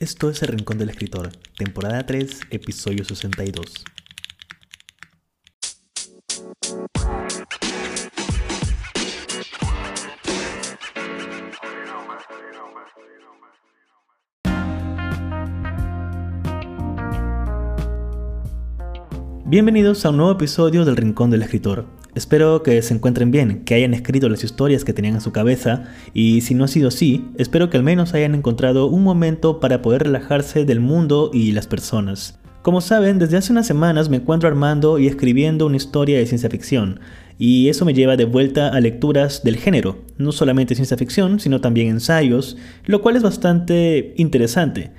Esto es El Rincón del Escritor, temporada 3, episodio 62. Bienvenidos a un nuevo episodio del Rincón del Escritor. Espero que se encuentren bien, que hayan escrito las historias que tenían en su cabeza y si no ha sido así, espero que al menos hayan encontrado un momento para poder relajarse del mundo y las personas. Como saben, desde hace unas semanas me encuentro armando y escribiendo una historia de ciencia ficción, y eso me lleva de vuelta a lecturas del género, no solamente ciencia ficción, sino también ensayos, lo cual es bastante interesante.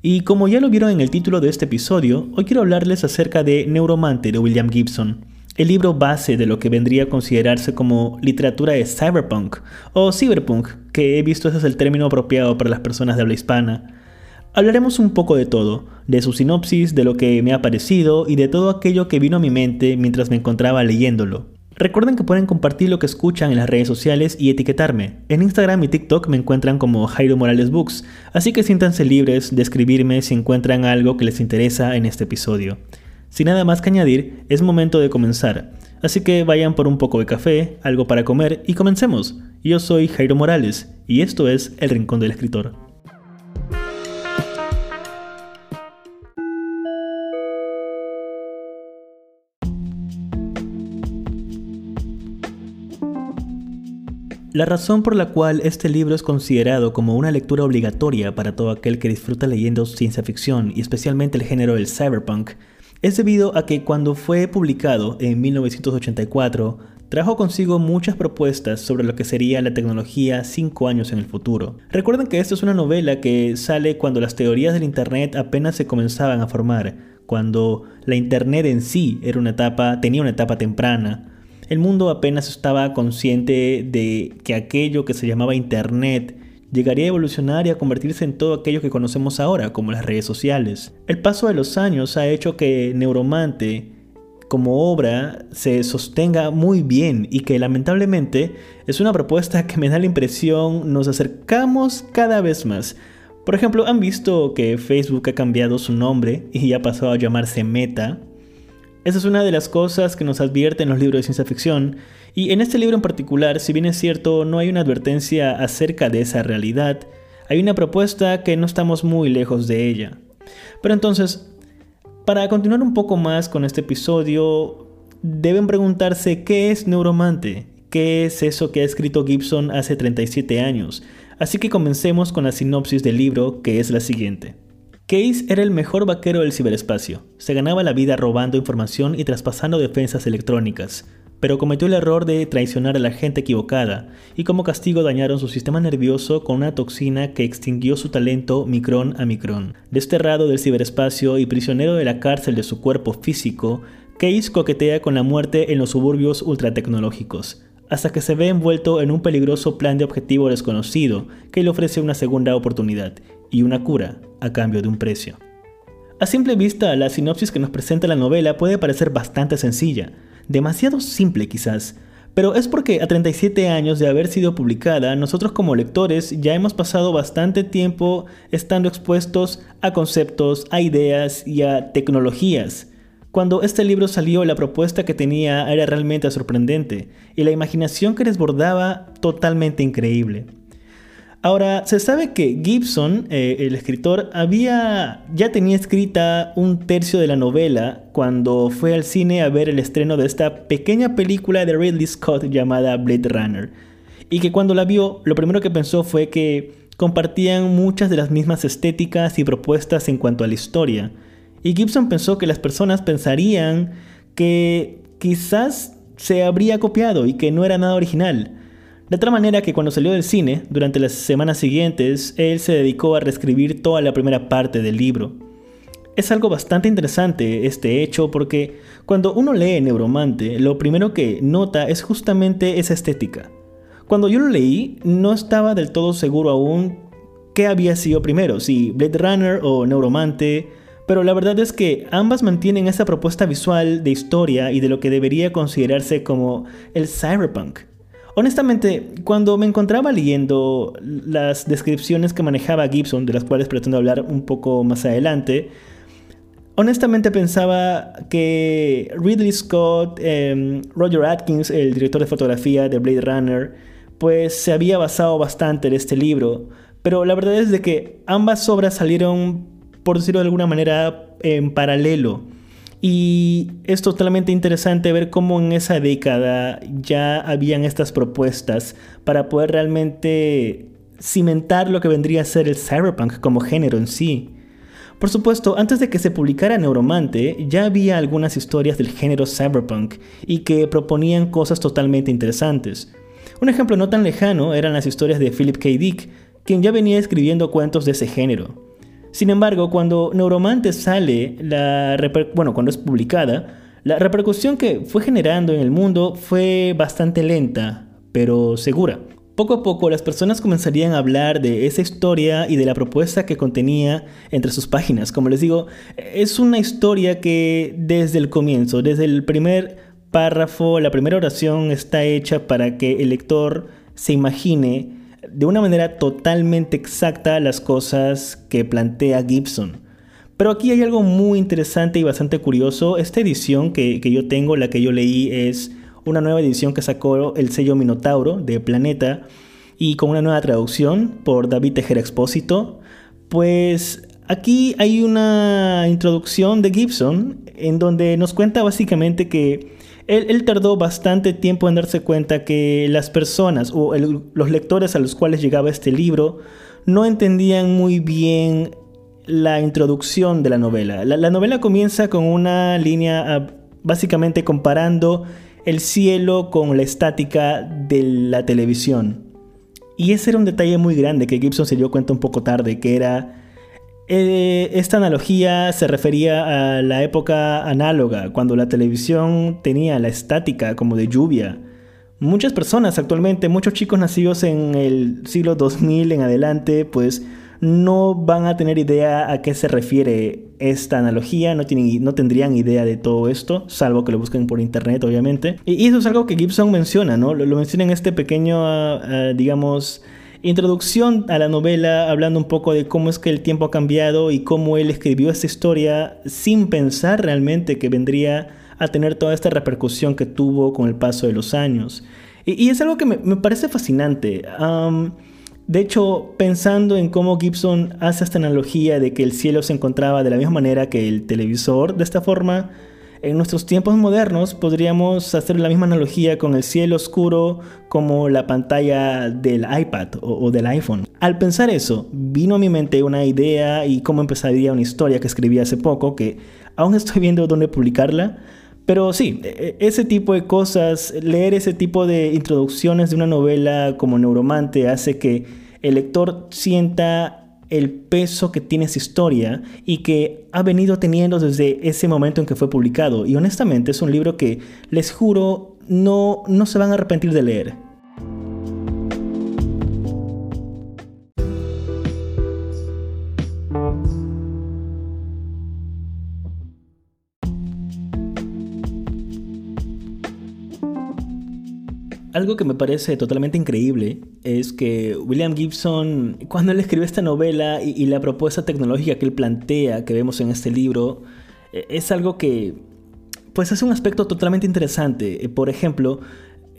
Y como ya lo vieron en el título de este episodio, hoy quiero hablarles acerca de Neuromante de William Gibson el libro base de lo que vendría a considerarse como literatura de cyberpunk o cyberpunk, que he visto ese es el término apropiado para las personas de habla hispana. Hablaremos un poco de todo, de su sinopsis, de lo que me ha parecido y de todo aquello que vino a mi mente mientras me encontraba leyéndolo. Recuerden que pueden compartir lo que escuchan en las redes sociales y etiquetarme. En Instagram y TikTok me encuentran como Jairo Morales Books, así que siéntanse libres de escribirme si encuentran algo que les interesa en este episodio. Sin nada más que añadir, es momento de comenzar. Así que vayan por un poco de café, algo para comer y comencemos. Yo soy Jairo Morales y esto es El Rincón del Escritor. La razón por la cual este libro es considerado como una lectura obligatoria para todo aquel que disfruta leyendo ciencia ficción y especialmente el género del cyberpunk es debido a que cuando fue publicado en 1984, trajo consigo muchas propuestas sobre lo que sería la tecnología cinco años en el futuro. Recuerden que esta es una novela que sale cuando las teorías del Internet apenas se comenzaban a formar, cuando la Internet en sí era una etapa, tenía una etapa temprana. El mundo apenas estaba consciente de que aquello que se llamaba Internet llegaría a evolucionar y a convertirse en todo aquello que conocemos ahora, como las redes sociales. El paso de los años ha hecho que Neuromante como obra se sostenga muy bien y que lamentablemente es una propuesta que me da la impresión nos acercamos cada vez más. Por ejemplo, han visto que Facebook ha cambiado su nombre y ha pasado a llamarse Meta. Esa es una de las cosas que nos advierten los libros de ciencia ficción y en este libro en particular, si bien es cierto, no hay una advertencia acerca de esa realidad, hay una propuesta que no estamos muy lejos de ella. Pero entonces, para continuar un poco más con este episodio, deben preguntarse qué es Neuromante, qué es eso que ha escrito Gibson hace 37 años. Así que comencemos con la sinopsis del libro, que es la siguiente. Case era el mejor vaquero del ciberespacio. Se ganaba la vida robando información y traspasando defensas electrónicas pero cometió el error de traicionar a la gente equivocada, y como castigo dañaron su sistema nervioso con una toxina que extinguió su talento micrón a micrón. Desterrado del ciberespacio y prisionero de la cárcel de su cuerpo físico, Case coquetea con la muerte en los suburbios ultratecnológicos, hasta que se ve envuelto en un peligroso plan de objetivo desconocido que le ofrece una segunda oportunidad y una cura a cambio de un precio. A simple vista, la sinopsis que nos presenta la novela puede parecer bastante sencilla, demasiado simple quizás, pero es porque a 37 años de haber sido publicada, nosotros como lectores ya hemos pasado bastante tiempo estando expuestos a conceptos, a ideas y a tecnologías. Cuando este libro salió, la propuesta que tenía era realmente sorprendente y la imaginación que desbordaba totalmente increíble. Ahora, se sabe que Gibson, eh, el escritor, había ya tenía escrita un tercio de la novela cuando fue al cine a ver el estreno de esta pequeña película de Ridley Scott llamada Blade Runner. Y que cuando la vio, lo primero que pensó fue que compartían muchas de las mismas estéticas y propuestas en cuanto a la historia. Y Gibson pensó que las personas pensarían que quizás se habría copiado y que no era nada original. De tal manera que cuando salió del cine, durante las semanas siguientes, él se dedicó a reescribir toda la primera parte del libro. Es algo bastante interesante este hecho porque cuando uno lee Neuromante, lo primero que nota es justamente esa estética. Cuando yo lo leí, no estaba del todo seguro aún qué había sido primero, si Blade Runner o Neuromante, pero la verdad es que ambas mantienen esa propuesta visual de historia y de lo que debería considerarse como el cyberpunk. Honestamente, cuando me encontraba leyendo las descripciones que manejaba Gibson, de las cuales pretendo hablar un poco más adelante, honestamente pensaba que Ridley Scott, em, Roger Atkins, el director de fotografía de Blade Runner, pues se había basado bastante en este libro, pero la verdad es de que ambas obras salieron, por decirlo de alguna manera, en paralelo. Y es totalmente interesante ver cómo en esa década ya habían estas propuestas para poder realmente cimentar lo que vendría a ser el cyberpunk como género en sí. Por supuesto, antes de que se publicara Neuromante, ya había algunas historias del género cyberpunk y que proponían cosas totalmente interesantes. Un ejemplo no tan lejano eran las historias de Philip K. Dick, quien ya venía escribiendo cuentos de ese género. Sin embargo, cuando Neuromante sale, bueno, cuando es publicada, la repercusión que fue generando en el mundo fue bastante lenta, pero segura. Poco a poco las personas comenzarían a hablar de esa historia y de la propuesta que contenía entre sus páginas. Como les digo, es una historia que desde el comienzo, desde el primer párrafo, la primera oración está hecha para que el lector se imagine de una manera totalmente exacta las cosas que plantea Gibson. Pero aquí hay algo muy interesante y bastante curioso. Esta edición que, yo tengo, la que yo leí, es una nueva edición que sacó el sello Minotauro de Planeta y con una nueva traducción por David Tejera Expósito. Pues aquí hay una introducción de Gibson en donde nos cuenta básicamente que él, tardó bastante tiempo en darse cuenta que las personas o los lectores a los cuales llegaba este libro no entendían muy bien la introducción de la novela. La, novela comienza con una línea ah, básicamente comparando el cielo con la estática de la televisión. Y ese era un detalle muy grande que Gibson se dio cuenta un poco tarde, que era eh, esta analogía se refería a la época análoga, cuando la televisión tenía la estática como de lluvia. Muchas personas actualmente, muchos chicos nacidos en el siglo 2000 en adelante, pues no van a tener idea a qué se refiere esta analogía, no, tienen, no tendrían idea de todo esto, salvo que lo busquen por internet, obviamente. Y, eso es algo que Gibson menciona, ¿no? Lo, menciona en este pequeño, ah, ah, digamos, introducción a la novela, hablando un poco de cómo es que el tiempo ha cambiado y cómo él escribió esta historia sin pensar realmente que vendría a tener toda esta repercusión que tuvo con el paso de los años. Y, es algo que me, parece fascinante. de hecho, pensando en cómo Gibson hace esta analogía de que el cielo se encontraba de la misma manera que el televisor, de esta forma, en nuestros tiempos modernos podríamos hacer la misma analogía con el cielo oscuro como la pantalla del iPad o, del iPhone. Al pensar eso, vino a mi mente una idea y cómo empezaría una historia que escribí hace poco, que aún estoy viendo dónde publicarla, pero sí, e, e, ese tipo de cosas, leer ese tipo de introducciones de una novela como Neuromante hace que el lector sienta el peso que tiene esa historia y que ha venido teniendo desde ese momento en que fue publicado. Y honestamente es un libro que les juro no, no se van a arrepentir de leer. Algo que me parece totalmente increíble es que William Gibson, cuando él escribe esta novela y, la propuesta tecnológica que él plantea, que vemos en este libro, e, es algo que pues es un aspecto totalmente interesante. Eh, por ejemplo,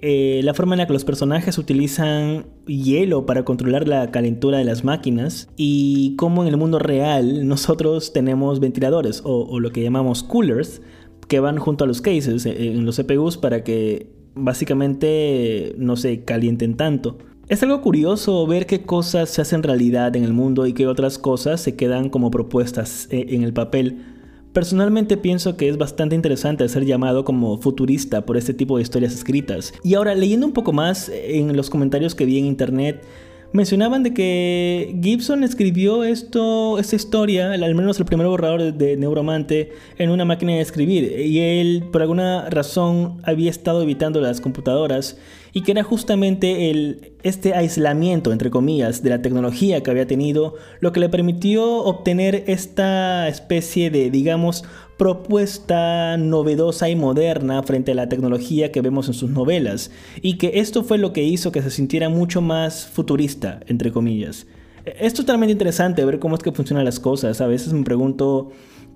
eh, la forma en la que los personajes utilizan hielo para controlar la calentura de las máquinas y cómo en el mundo real nosotros tenemos ventiladores o, o lo que llamamos coolers que van junto a los cases eh, en los CPUs para que básicamente no se calienten tanto. Es algo curioso ver qué cosas se hacen realidad en el mundo y qué otras cosas se quedan como propuestas eh, en el papel. Personalmente pienso que es bastante interesante ser llamado como futurista por este tipo de historias escritas. Y ahora leyendo un poco más en los comentarios que vi en internet, mencionaban de que Gibson escribió esto, esta historia, al menos el primer borrador de Neuromante, en una máquina de escribir. Y él, por alguna razón, había estado evitando las computadoras y que era justamente el, este aislamiento, entre comillas, de la tecnología que había tenido, lo que le permitió obtener esta especie de, digamos, propuesta novedosa y moderna frente a la tecnología que vemos en sus novelas, y que esto fue lo que hizo que se sintiera mucho más futurista, entre comillas. Es totalmente interesante ver cómo es que funcionan las cosas. A veces me pregunto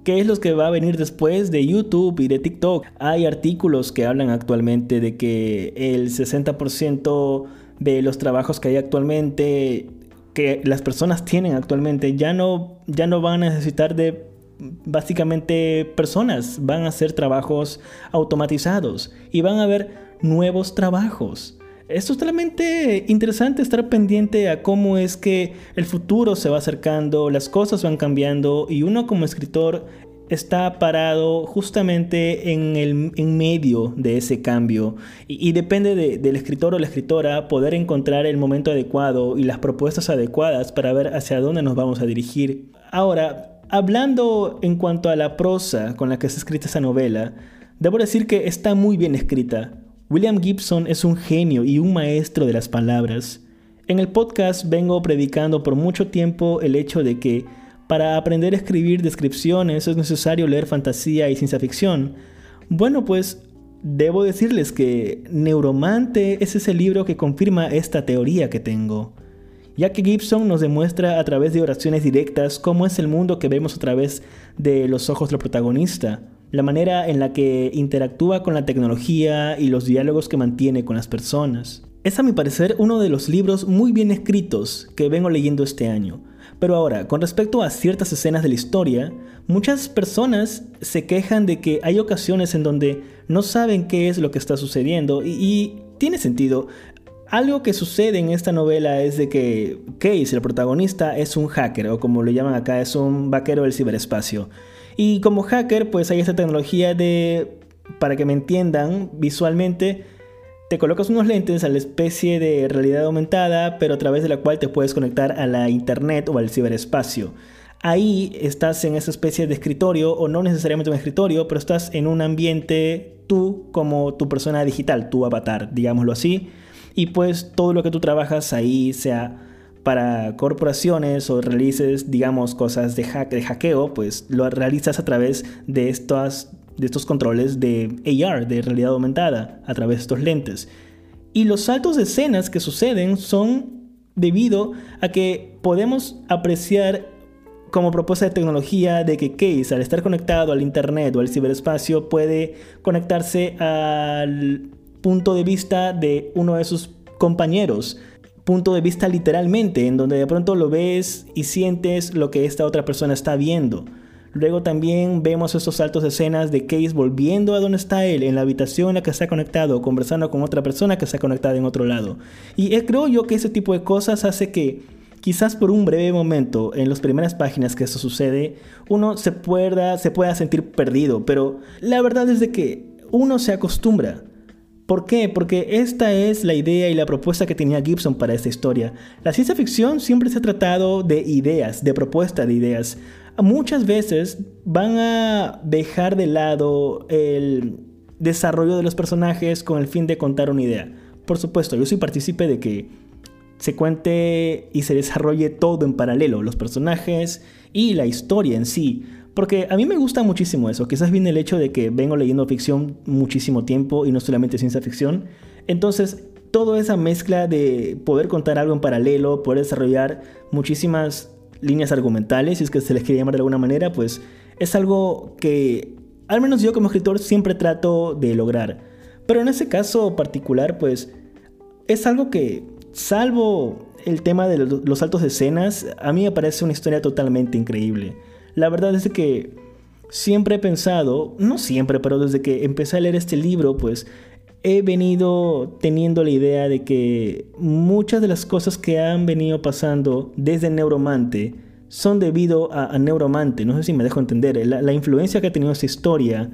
qué es lo que va a venir después de YouTube y de TikTok. Hay artículos que hablan actualmente de que el 60% de los trabajos que hay actualmente, que las personas tienen actualmente, ya no, ya no van a necesitar de básicamente personas, van a ser trabajos automatizados y van a haber nuevos trabajos. Es totalmente interesante estar pendiente a cómo es que el futuro se va acercando, las cosas van cambiando y uno como escritor está parado justamente en el en medio de ese cambio y, depende del escritor o la escritora poder encontrar el momento adecuado y las propuestas adecuadas para ver hacia dónde nos vamos a dirigir. Ahora, hablando en cuanto a la prosa con la que se escrita esa novela, debo decir que está muy bien escrita. William Gibson es un genio y un maestro de las palabras. En el podcast vengo predicando por mucho tiempo el hecho de que para aprender a escribir descripciones es necesario leer fantasía y ciencia ficción. Bueno, pues debo decirles que Neuromante es ese libro que confirma esta teoría que tengo, ya que Gibson nos demuestra a través de oraciones directas cómo es el mundo que vemos a través de los ojos del protagonista la manera en la que interactúa con la tecnología y los diálogos que mantiene con las personas. Es a mi parecer uno de los libros muy bien escritos que vengo leyendo este año. Pero ahora, con respecto a ciertas escenas de la historia, muchas personas se quejan de que hay ocasiones en donde no saben qué es lo que está sucediendo y, tiene sentido. Algo que sucede en esta novela es de que Case, el protagonista, es un hacker, o como lo llaman acá, es un vaquero del ciberespacio. Y como hacker, pues hay esta tecnología de, para que me entiendan visualmente, te colocas unos lentes a la especie de realidad aumentada, pero a través de la cual te puedes conectar a la internet o al ciberespacio. Ahí estás en esa especie de escritorio, o no necesariamente un escritorio, pero estás en un ambiente tú como tu persona digital, tu avatar, digámoslo así. Y pues todo lo que tú trabajas ahí, sea para corporaciones o realices, digamos, cosas de, hack, de hackeo, pues lo realizas a través de, estas, de estos controles de AR, de realidad aumentada, a través de estos lentes. Y los saltos de escenas que suceden son debido a que podemos apreciar como propuesta de tecnología de que Case, al estar conectado al Internet o al ciberespacio, puede conectarse al punto de vista de uno de sus compañeros punto de vista literalmente, en donde de pronto lo ves y sientes lo que esta otra persona está viendo. Luego también vemos esos saltos de escenas de Case volviendo a donde está él, en la habitación en la que está conectado, conversando con otra persona que está conectada en otro lado. Y creo yo que ese tipo de cosas hace que quizás por un breve momento en las primeras páginas que eso sucede, uno se pueda, se pueda sentir perdido, pero la verdad es de que uno se acostumbra. ¿Por qué? Porque esta es la idea y la propuesta que tenía Gibson para esta historia. La ciencia ficción siempre se ha tratado de ideas, de propuesta de ideas. Muchas veces van a dejar de lado el desarrollo de los personajes con el fin de contar una idea. Por supuesto, yo soy partícipe de que se cuente y se desarrolle todo en paralelo, los personajes y la historia en sí. Porque a mí me gusta muchísimo eso. Quizás viene el hecho de que vengo leyendo ficción muchísimo tiempo y no solamente ciencia ficción. Entonces, toda esa mezcla de poder contar algo en paralelo, poder desarrollar muchísimas líneas argumentales, si es que se les quiere llamar de alguna manera, pues es algo que al menos yo como escritor siempre trato de lograr. Pero en ese caso particular, pues es algo que, salvo el tema de los saltos de escenas, a mí me parece una historia totalmente increíble. La verdad es que siempre he pensado, no siempre, pero desde que empecé a leer este libro, pues he venido teniendo la idea de que muchas de las cosas que han venido pasando desde Neuromante son debido a, Neuromante. No sé si me dejo entender. La, influencia que ha tenido esta historia,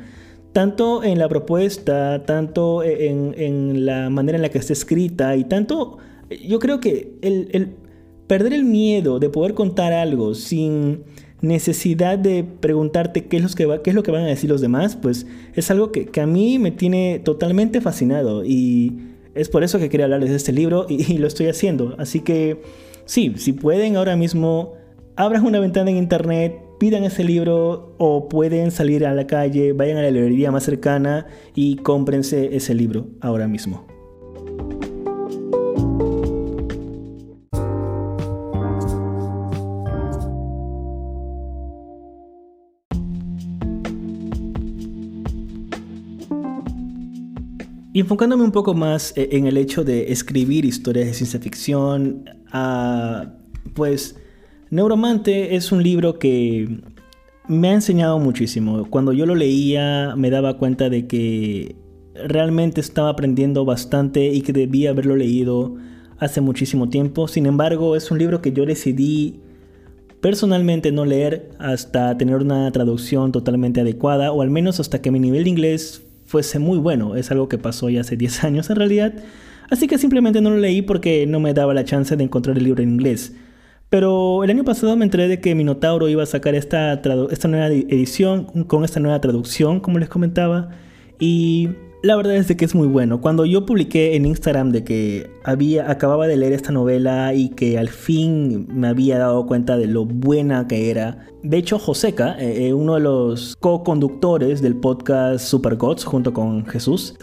tanto en la propuesta, tanto en, en, la manera en la que está escrita y tanto, yo creo que el perder el miedo de poder contar algo sin necesidad de preguntarte qué es, lo que va, qué es lo que van a decir los demás, pues es algo que, a mí me tiene totalmente fascinado y Es por eso que quería hablarles de este libro y, lo estoy haciendo. Así que sí, si pueden ahora mismo, abran una ventana en internet, pidan ese libro o pueden salir a la calle, vayan a la librería más cercana y cómprense ese libro ahora mismo. Y enfocándome un poco más eh, en el hecho de escribir historias de ciencia ficción, ah, pues Neuromante es un libro que me ha enseñado muchísimo. Cuando yo lo leía me daba cuenta de que realmente estaba aprendiendo bastante y que debía haberlo leído hace muchísimo tiempo. Sin embargo, es un libro que yo decidí personalmente no leer hasta tener una traducción totalmente adecuada o al menos hasta que mi nivel de inglés fuese muy bueno. Es algo que pasó ya hace 10 años en realidad. Así que simplemente no lo leí porque no me daba la chance de encontrar el libro en inglés. Pero el año pasado me enteré de que Minotauro iba a sacar esta, esta nueva edición con esta nueva traducción, como les comentaba. Y la verdad es de que es muy bueno. Cuando yo publiqué en Instagram de que había, acababa de leer esta novela y que al fin me había dado cuenta de lo buena que era. De hecho, Joseca, eh, eh, uno de los co-conductores del podcast Super Gods junto con Jesús,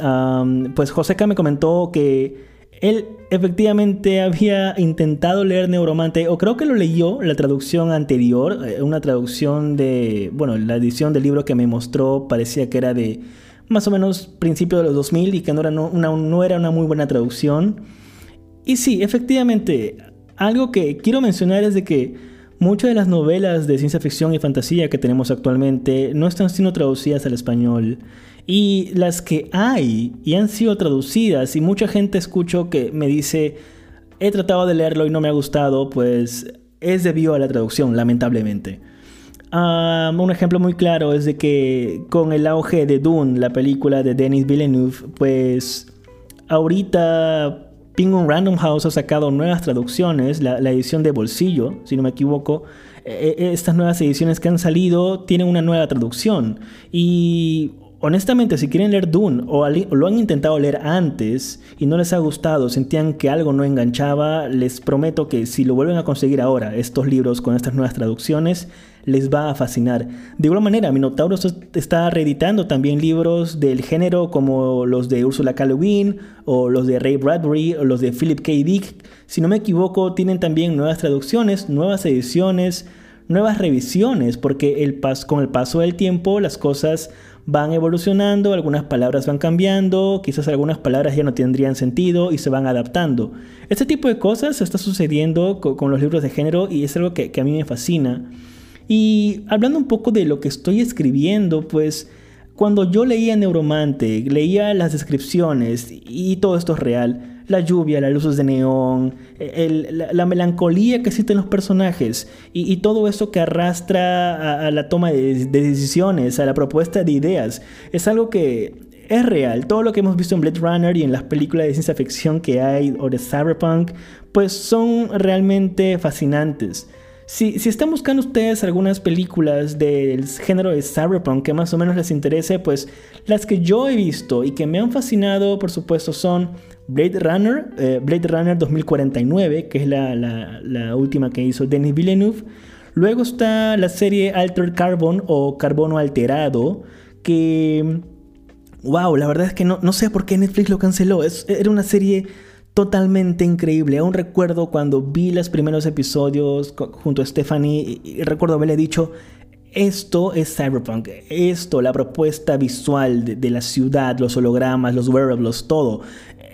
pues Joseca me comentó que él efectivamente había intentado leer Neuromante, o creo que lo leyó la traducción anterior, eh, una traducción de, bueno, la edición del libro que me mostró parecía que era de más o menos principio de los 2000 y que no era, una, no era una muy buena traducción. Y sí, efectivamente, algo que quiero mencionar es de que muchas de las novelas de ciencia ficción y fantasía que tenemos actualmente no están siendo traducidas al español. Y las que hay y han sido traducidas, y mucha gente escucho que me dice, he tratado de leerlo y no me ha gustado, pues es debido a la traducción, lamentablemente un ejemplo muy claro es de que con el auge de Dune, la película de Denis Villeneuve, pues ahorita Penguin Random House ha sacado nuevas traducciones, la, edición de bolsillo, si no me equivoco. E, e, estas nuevas ediciones que han salido tienen una nueva traducción. Y honestamente, si quieren leer Dune o, lo han intentado leer antes y no les ha gustado, sentían que algo no enganchaba, les prometo que si lo vuelven a conseguir ahora, estos libros con estas nuevas traducciones, les va a fascinar. De igual manera, Minotauro está reeditando también libros del género como los de Ursula K. Le o los de Ray Bradbury o los de Philip K. Dick. Si no me equivoco, tienen también nuevas traducciones, nuevas ediciones, nuevas revisiones, porque con el paso del tiempo las cosas van evolucionando, algunas palabras van cambiando, quizás algunas palabras ya no tendrían sentido y se van adaptando. Este tipo de cosas está sucediendo con, los libros de género y es algo que, que a mí me fascina. Y hablando un poco de lo que estoy escribiendo, pues cuando yo leía Neuromante, leía las descripciones y todo esto es real, la lluvia, las luces de neón, la, melancolía que sienten los personajes y, todo eso que arrastra a, la toma de, decisiones, a la propuesta de ideas, es algo que es real. Todo lo que hemos visto en Blade Runner y en las películas de ciencia ficción que hay o de cyberpunk, pues son realmente fascinantes. Si, están buscando ustedes algunas películas del género de cyberpunk que más o menos les interese, pues las que yo he visto y que me han fascinado, por supuesto, son Blade Runner, eh, Blade Runner 2049, que es la, última que hizo Denis Villeneuve. Luego está la serie Altered Carbon o Carbono Alterado, que... Wow, la verdad es que no, no sé por qué Netflix lo canceló. Es, era una serie totalmente increíble. Aún recuerdo cuando vi los primeros episodios junto a Stephanie y recuerdo haberle dicho, esto es Cyberpunk, esto, la propuesta visual de, la ciudad, los hologramas, los wearables, todo.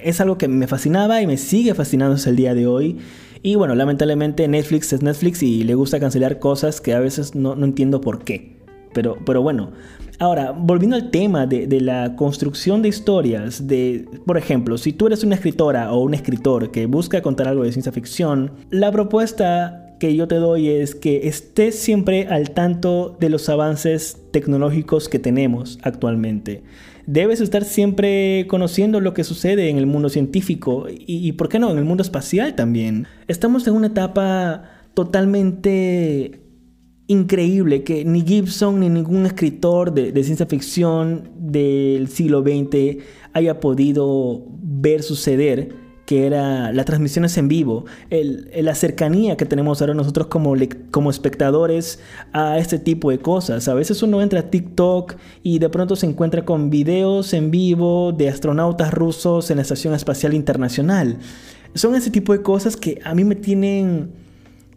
Es algo que me fascinaba y me sigue fascinando hasta el día de hoy. Y bueno, lamentablemente Netflix es Netflix y le gusta cancelar cosas que a veces no, no entiendo por qué. Pero, pero bueno, Ahora, volviendo al tema de, la construcción de historias, de, por ejemplo, si tú eres una escritora o un escritor que busca contar algo de ciencia ficción, la propuesta que yo te doy es que estés siempre al tanto de los avances tecnológicos que tenemos actualmente. Debes estar siempre conociendo lo que sucede en el mundo científico y, ¿por qué no?, en el mundo espacial también. Estamos en una etapa totalmente increíble que ni Gibson ni ningún escritor de ciencia ficción del siglo XX haya podido ver suceder que era las transmisiones en vivo, la cercanía que tenemos ahora nosotros como, como espectadores a este tipo de cosas. A veces uno entra a TikTok y de pronto se encuentra con videos en vivo de astronautas rusos en la Estación Espacial Internacional. Son ese tipo de cosas que a mí me tienen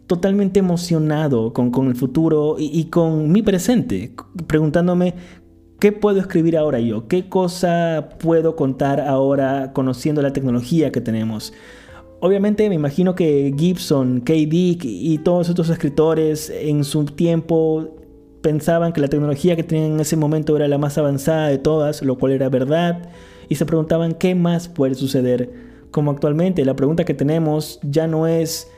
totalmente emocionado con, el futuro y, y, con mi presente, preguntándome ¿Qué puedo escribir ahora yo? ¿Qué cosa puedo contar ahora conociendo la tecnología que tenemos? Obviamente me imagino que Gibson, K. Dick y todos estos escritores en su tiempo pensaban que la tecnología que tenían en ese momento era la más avanzada de todas, lo cual era verdad, y se preguntaban qué más puede suceder. Como actualmente la pregunta que tenemos ya no es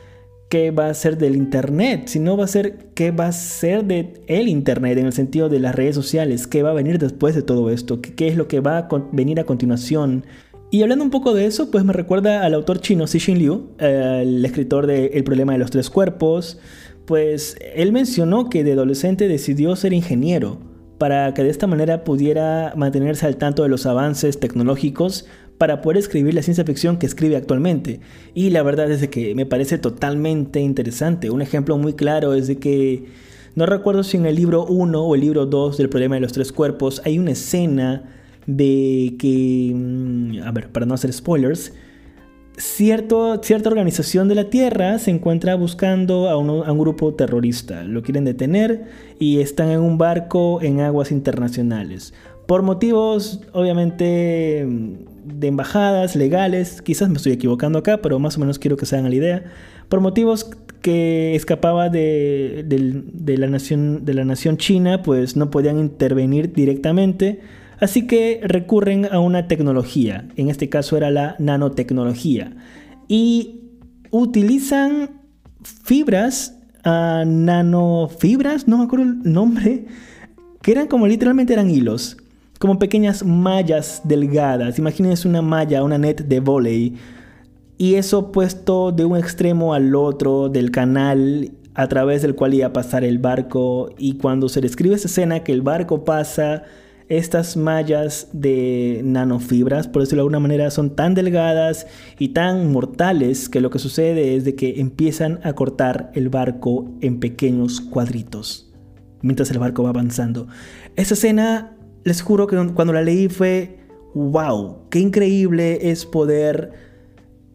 qué va a ser del Internet, sino va a ser qué va a ser de el Internet en el sentido de las redes sociales, qué va a venir después de todo esto, qué, es lo que va a venir a continuación. Y hablando un poco de eso, pues me recuerda al autor chino Cixin Liu, el escritor de El problema de los tres cuerpos, pues él mencionó que de adolescente decidió ser ingeniero para que de esta manera pudiera mantenerse al tanto de los avances tecnológicos para poder escribir la ciencia ficción que escribe actualmente. Y la verdad es que me parece totalmente interesante. Un ejemplo muy claro es de que no recuerdo si en el libro 1 o el libro 2 del problema de los tres cuerpos hay una escena de que, mm, a ver, para no hacer spoilers, cierto, cierta organización de la Tierra se encuentra buscando a, a, un grupo terrorista. Lo quieren detener y están en un barco en aguas internacionales. Por motivos, obviamente, de embajadas legales, quizás me estoy equivocando acá, pero más o menos quiero que se hagan la idea, por motivos que escapaba de, la nación, de la nación china, pues no podían intervenir directamente, así que recurren a una tecnología, en este caso era la nanotecnología, y utilizan fibras, uh, nanofibras, no me acuerdo el nombre, que eran como literalmente eran hilos como pequeñas mallas delgadas. Imagínense una malla, una net de volei. Y eso puesto de un extremo al otro del canal a través del cual iba a pasar el barco. Y cuando se describe esa escena que el barco pasa, estas mallas de nanofibras, por decirlo de alguna manera, son tan delgadas y tan mortales que lo que sucede es de que empiezan a cortar el barco en pequeños cuadritos mientras el barco va avanzando. Esa escena les juro que cuando la leí fue, wow, qué increíble es poder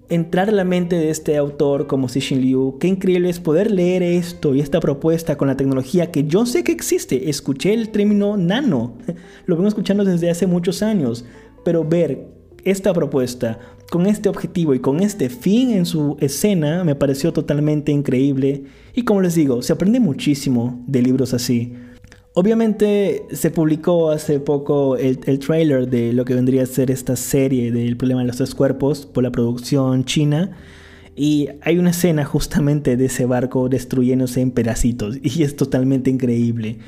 entrar a la mente de este autor como Cixin Liu, qué increíble es poder leer esto y esta propuesta con la tecnología que yo sé que existe. Escuché el término nano, lo vengo escuchando desde hace muchos años, pero ver esta propuesta con este objetivo y con este fin en su escena me pareció totalmente increíble y como les digo, se aprende muchísimo de libros así. Obviamente se publicó hace poco el, trailer de lo que vendría a ser esta serie del problema de los tres cuerpos por la producción china. Y hay una escena justamente de ese barco destruyéndose en pedacitos. Y es totalmente increíble.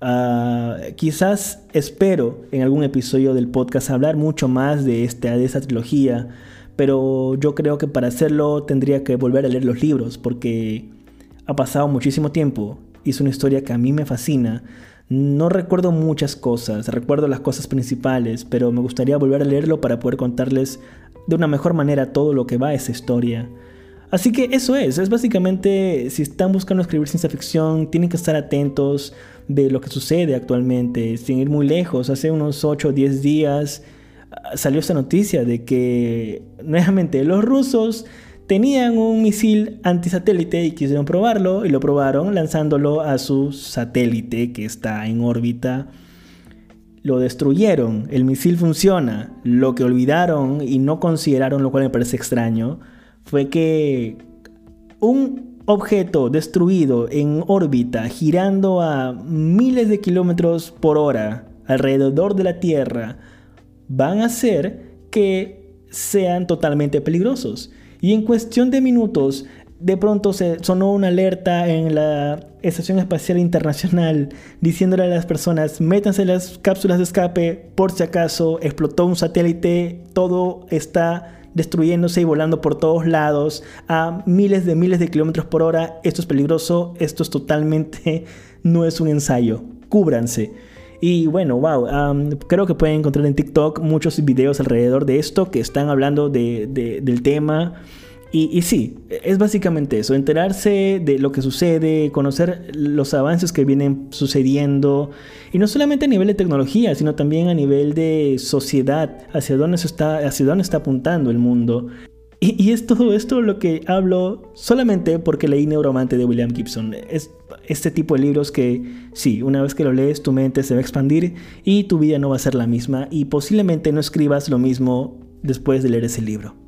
Ah, quizás espero en algún episodio del podcast hablar mucho más de, esta, de esta trilogía. Pero yo creo que para hacerlo tendría que volver a leer los libros. Porque ha pasado muchísimo tiempo. Y es una historia que a mí me fascina. No recuerdo muchas cosas, recuerdo las cosas principales, pero me gustaría volver a leerlo para poder contarles de una mejor manera todo lo que va a esa historia. Así que eso es, es básicamente, si están buscando escribir ciencia ficción, tienen que estar atentos de lo que sucede actualmente, sin ir muy lejos. Hace unos 8 o 10 días ah, salió esta noticia de que nuevamente los rusos tenían un misil antisatélite y quisieron probarlo y lo probaron lanzándolo a su satélite que está en órbita. Lo destruyeron, el misil funciona. Lo que olvidaron y no consideraron, lo cual me parece extraño, fue que un objeto destruido en órbita girando a miles de kilómetros por hora alrededor de la Tierra van a hacer que sean totalmente peligrosos. Y en cuestión de minutos, de pronto se sonó una alerta en la Estación Espacial Internacional diciéndole a las personas, métanse las cápsulas de escape por si acaso explotó un satélite, todo está destruyéndose y volando por todos lados a miles de miles de kilómetros por hora. Esto es peligroso, esto es totalmente, no es un ensayo. Cúbranse. Y bueno, wow, creo que pueden encontrar en TikTok muchos videos alrededor de esto que están hablando del tema. Y, sí, es básicamente eso, enterarse de lo que sucede, conocer los avances que vienen sucediendo, y no solamente a nivel de tecnología, sino también a nivel de sociedad, hacia dónde, se está, hacia dónde está apuntando el mundo. Y, es todo esto lo que hablo solamente porque leí Neuromante de William Gibson. Es este tipo de libros que, sí, una vez que lo lees, tu mente se va a expandir y tu vida no va a ser la misma, y posiblemente no escribas lo mismo después de leer ese libro.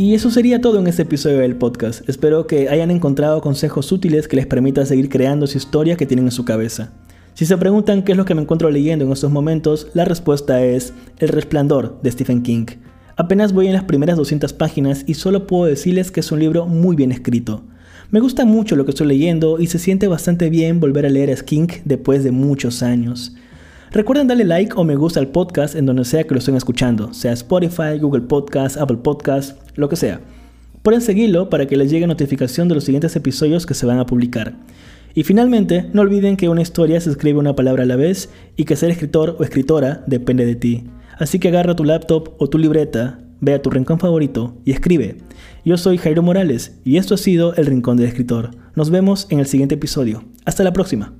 Y eso sería todo en este episodio del podcast. Espero que hayan encontrado consejos útiles que les permitan seguir creando esa historia que tienen en su cabeza. Si se preguntan qué es lo que me encuentro leyendo en estos momentos, la respuesta es El Resplandor de Stephen King. Apenas voy en las primeras 200 páginas y solo puedo decirles que es un libro muy bien escrito. Me gusta mucho lo que estoy leyendo y se siente bastante bien volver a leer a King después de muchos años. Recuerden darle like o me gusta al podcast en donde sea que lo estén escuchando, sea Spotify, Google Podcast, Apple Podcast, lo que sea. Pueden seguirlo para que les llegue notificación de los siguientes episodios que se van a publicar. Y finalmente, no olviden que una historia se escribe una palabra a la vez y que ser escritor o escritora depende de ti. Así que agarra tu laptop o tu libreta, ve a tu rincón favorito y escribe. Yo soy Jairo Morales y esto ha sido El Rincón del Escritor. Nos vemos en el siguiente episodio. Hasta la próxima.